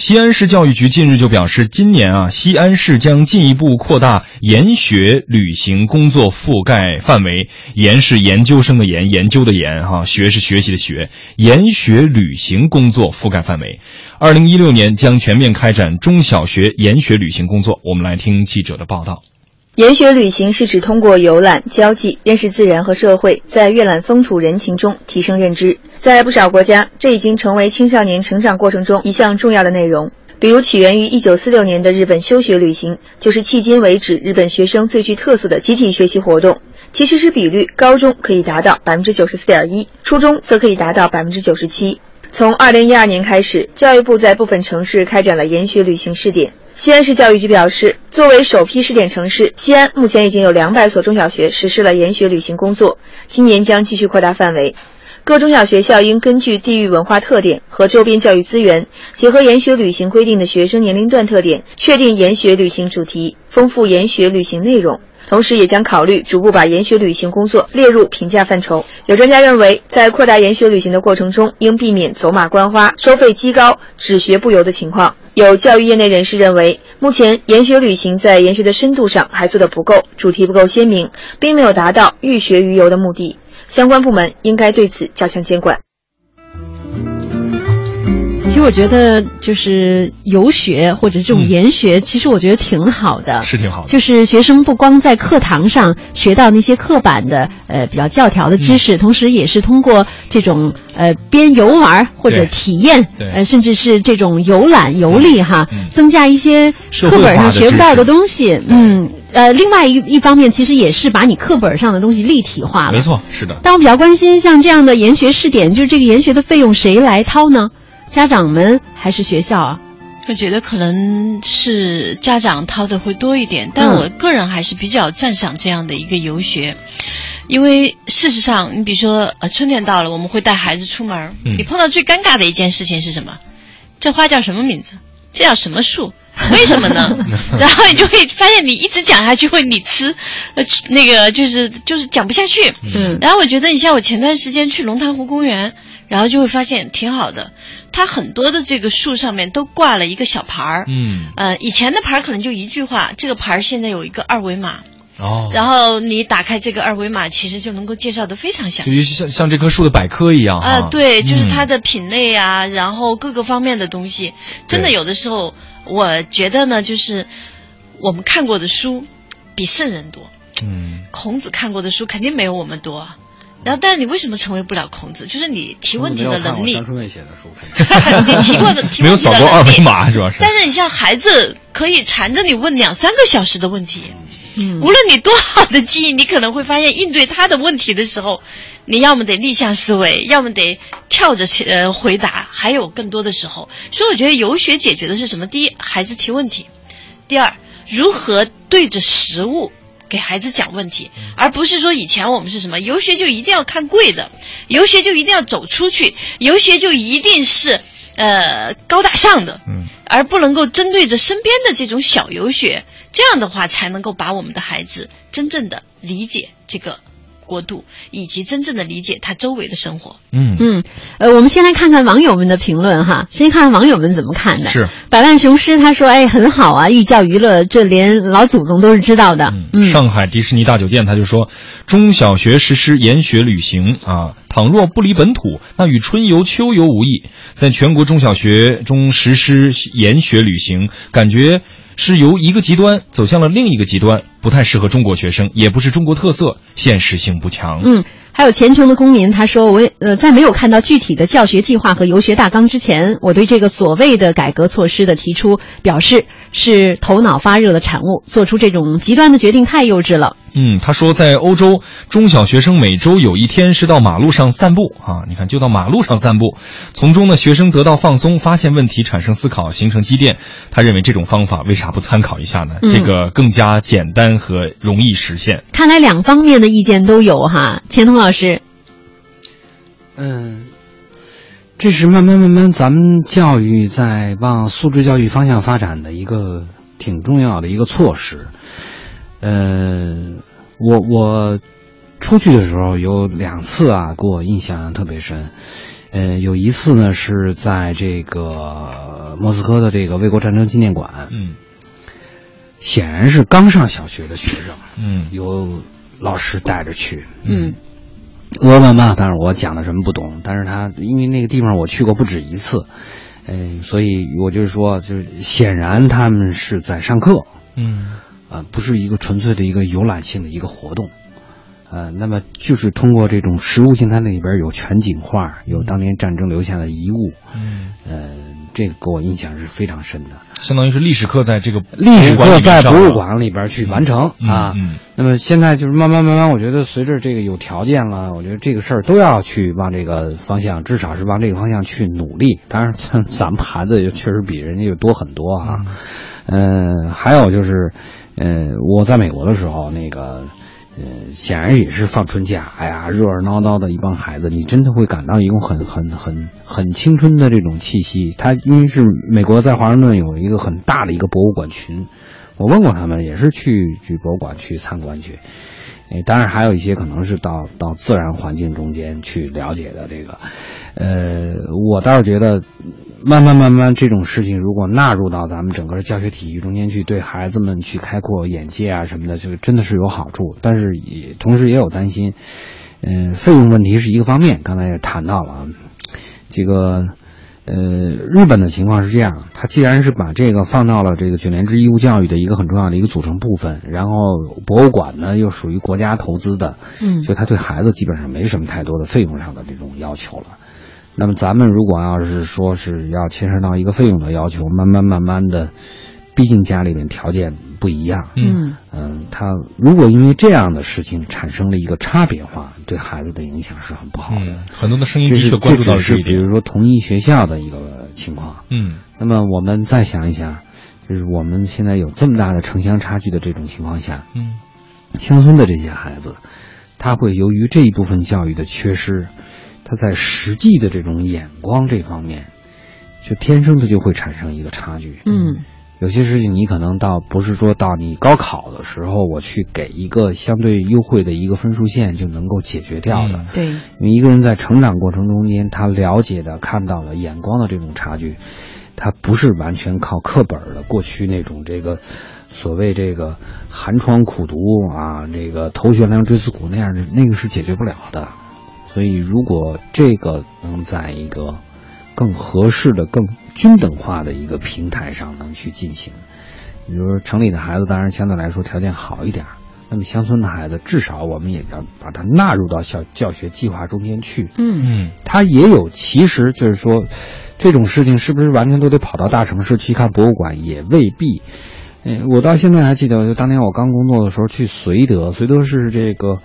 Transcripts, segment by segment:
西安市教育局近日就表示，今年啊，西安市将进一步扩大研学旅行工作覆盖范围。研是研究生的研，研究的研，哈，学是学习的学。研学旅行工作覆盖范围，二零一六年将全面开展中小学研学旅行工作。我们来听记者的报道。研学旅行是指通过游览、交际、认识自然和社会，在阅览风土人情中提升认知。在不少国家，这已经成为青少年成长过程中一项重要的内容。比如，起源于1946年的日本休学旅行，就是迄今为止日本学生最具特色的集体学习活动。其实施比率，高中可以达到百分之九十四点一，初中则可以达到百分之九十七。从2012年开始，教育部在部分城市开展了研学旅行试点。西安市教育局表示，作为首批试点城市，西安目前已经有两百所中小学实施了研学旅行工作，今年将继续扩大范围。各中小学校应根据地域文化特点和周边教育资源，结合研学旅行规定的学生年龄段特点，确定研学旅行主题，丰富研学旅行内容。同时，也将考虑逐步把研学旅行工作列入评价范畴。有专家认为，在扩大研学旅行的过程中，应避免走马观花、收费畸高、只学不游的情况。有教育业内人士认为，目前研学旅行在研学的深度上还做得不够，主题不够鲜明，并没有达到寓学于游的目的。相关部门应该对此加强监管。其实我觉得，就是游学或者这种研学，其实我觉得挺好的，是挺好的。就是学生不光在课堂上学到那些刻板的、呃比较教条的知识，嗯、同时也是通过这种呃边游玩或者体验，呃甚至是这种游览游历哈，嗯、增加一些课本上学不到的东西。嗯，呃，另外一一方面，其实也是把你课本上的东西立体化了。没错，是的。但我比较关心，像这样的研学试点，就是这个研学的费用谁来掏呢？家长们还是学校啊？我觉得可能是家长掏的会多一点，但我个人还是比较赞赏这样的一个游学，因为事实上，你比如说，呃，春天到了，我们会带孩子出门，嗯、你碰到最尴尬的一件事情是什么？这花叫什么名字？这叫什么树？为什么呢？然后你就会发现，你一直讲下去会你吃，呃，那个就是就是讲不下去。嗯。然后我觉得，你像我前段时间去龙潭湖公园，然后就会发现挺好的。它很多的这个树上面都挂了一个小牌儿。嗯。呃，以前的牌儿可能就一句话，这个牌儿现在有一个二维码。哦。然后你打开这个二维码，其实就能够介绍的非常详细。就像像这棵树的百科一样。啊、呃，对，就是它嗯的品类啊，嗯、然后各个方面的东西，真的有的时候。我觉得呢，就是我们看过的书比圣人多。嗯，孔子看过的书肯定没有我们多。然后，但是你为什么成为不了孔子？就是你提问题的能力。张春卫写的书，你提过的 提没有扫过二维码，主要是。但是你像孩子可以缠着你问两三个小时的问题，嗯，无论你多好的记忆，你可能会发现应对他的问题的时候，你要么得逆向思维，要么得跳着呃回答，还有更多的时候，所以我觉得游学解决的是什么？第一，孩子提问题；第二，如何对着实物给孩子讲问题，而不是说以前我们是什么游学就一定要看贵的，游学就一定要走出去，游学就一定是呃高大上的，嗯，而不能够针对着身边的这种小游学，这样的话才能够把我们的孩子真正的理解这个。国度以及真正的理解他周围的生活。嗯嗯，呃，我们先来看看网友们的评论哈，先看看网友们怎么看的。是百万雄师他说：“哎，很好啊，寓教于乐，这连老祖宗都是知道的。”嗯，上海迪士尼大酒店他就说，中小学实施研学旅行啊，倘若不离本土，那与春游、秋游无异。在全国中小学中实施研学旅行，感觉。是由一个极端走向了另一个极端，不太适合中国学生，也不是中国特色，现实性不强。嗯，还有虔诚的公民他说：“我呃，在没有看到具体的教学计划和游学大纲之前，我对这个所谓的改革措施的提出表示是头脑发热的产物，做出这种极端的决定太幼稚了。”嗯，他说，在欧洲，中小学生每周有一天是到马路上散步啊，你看，就到马路上散步，从中呢，学生得到放松，发现问题，产生思考，形成积淀。他认为这种方法为啥不参考一下呢？嗯、这个更加简单和容易实现。看来两方面的意见都有哈，钱彤老师。嗯，这是慢慢慢慢咱们教育在往素质教育方向发展的一个挺重要的一个措施。呃，我我出去的时候有两次啊，给我印象特别深。呃，有一次呢是在这个莫斯科的这个卫国战争纪念馆，嗯。显然是刚上小学的学生，嗯。有老师带着去，嗯。俄文嘛，但是我讲的什么不懂，但是他因为那个地方我去过不止一次，嗯、所以我就是说，就是显然他们是在上课，嗯啊，不是一个纯粹的一个游览性的一个活动，呃，那么就是通过这种实物性，它那里边有全景画，有当年战争留下的遗物，嗯，呃，这个给我印象是非常深的。相当于是历史课在这个历史课在博物馆里边去完成、嗯啊。嗯那么现在就是慢慢慢慢，我觉得随着这个有条件了，我觉得这个事儿都要去往这个方向，至少是往这个方向去努力。当然，咱咱们孩子也确实比人家就多很多啊。嗯、还有就是，嗯，我在美国的时候，那个。呃，显然也是放春假，哎呀，热热闹闹的一帮孩子，你真的会感到一种很很很很青春的这种气息。他因为是美国在华盛顿有一个很大的一个博物馆群，我问过他们，也是去去博物馆去参观去。哎，当然还有一些可能是到到自然环境中间去了解的这个，呃，我倒是觉得，慢慢慢慢这种事情如果纳入到咱们整个教学体系中间去，对孩子们去开阔眼界啊什么的，这个真的是有好处。但是也同时也有担心，嗯、费用问题是一个方面，刚才也谈到了啊，这个。呃，日本的情况是这样，它既然是把这个放到了这个九年制义务教育的一个很重要的一个组成部分，然后博物馆呢又属于国家投资的，嗯所以他对孩子基本上没什么太多的费用上的这种要求了。那么咱们如果要是说是要牵涉到一个费用的要求，慢慢慢慢的，毕竟家里面条件不一样，嗯嗯，他如果因为这样的事情产生了一个差别化，对孩子的影响是很不好的。嗯，很多的声音的确关注到是。比如说同一学校的一个情况。嗯那么我们再想一想，就是我们现在有这么大的城乡差距的这种情况下，嗯乡村的这些孩子，他会由于这一部分教育的缺失，他在实际的这种眼光这方面，就天生的就会产生一个差距。嗯有些事情你可能到不是说到你高考的时候，我去给一个相对优惠的一个分数线就能够解决掉的。嗯对，因为一个人在成长过程中间，他了解的、看到的、眼光的这种差距，他不是完全靠课本的过去那种这个所谓这个寒窗苦读啊，这个头悬梁锥刺股那样的，那个是解决不了的。所以，如果这个能在一个更合适的、更均等化的一个平台上能去进行，比如说城里的孩子，当然相对来说条件好一点。那么乡村的孩子，至少我们也要把它纳入到教教学计划中间去。嗯嗯他也有，其实就是说，这种事情是不是完全都得跑到大城市去看博物馆，也未必。嗯，我到现在还记得，就当年我刚工作的时候去绥德，绥德是这个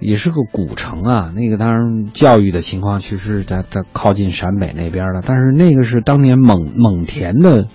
也是个古城啊。那个当然教育的情况其实是在在靠近陕北那边的，但是那个是当年蒙蒙恬的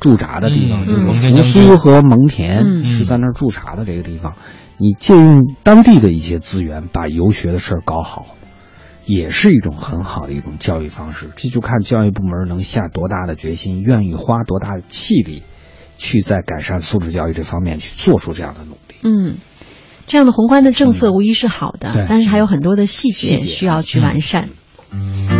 驻扎的地方，嗯就是扶苏和蒙恬嗯是在那儿驻扎的这个地方。你借用当地的一些资源，把游学的事儿搞好。也是一种很好的一种教育方式，这就看教育部门能下多大的决心，愿意花多大的气力，去在改善素质教育这方面去做出这样的努力。嗯。这样的宏观的政策无疑是好的，对。但是还有很多的细节。需要去完善。嗯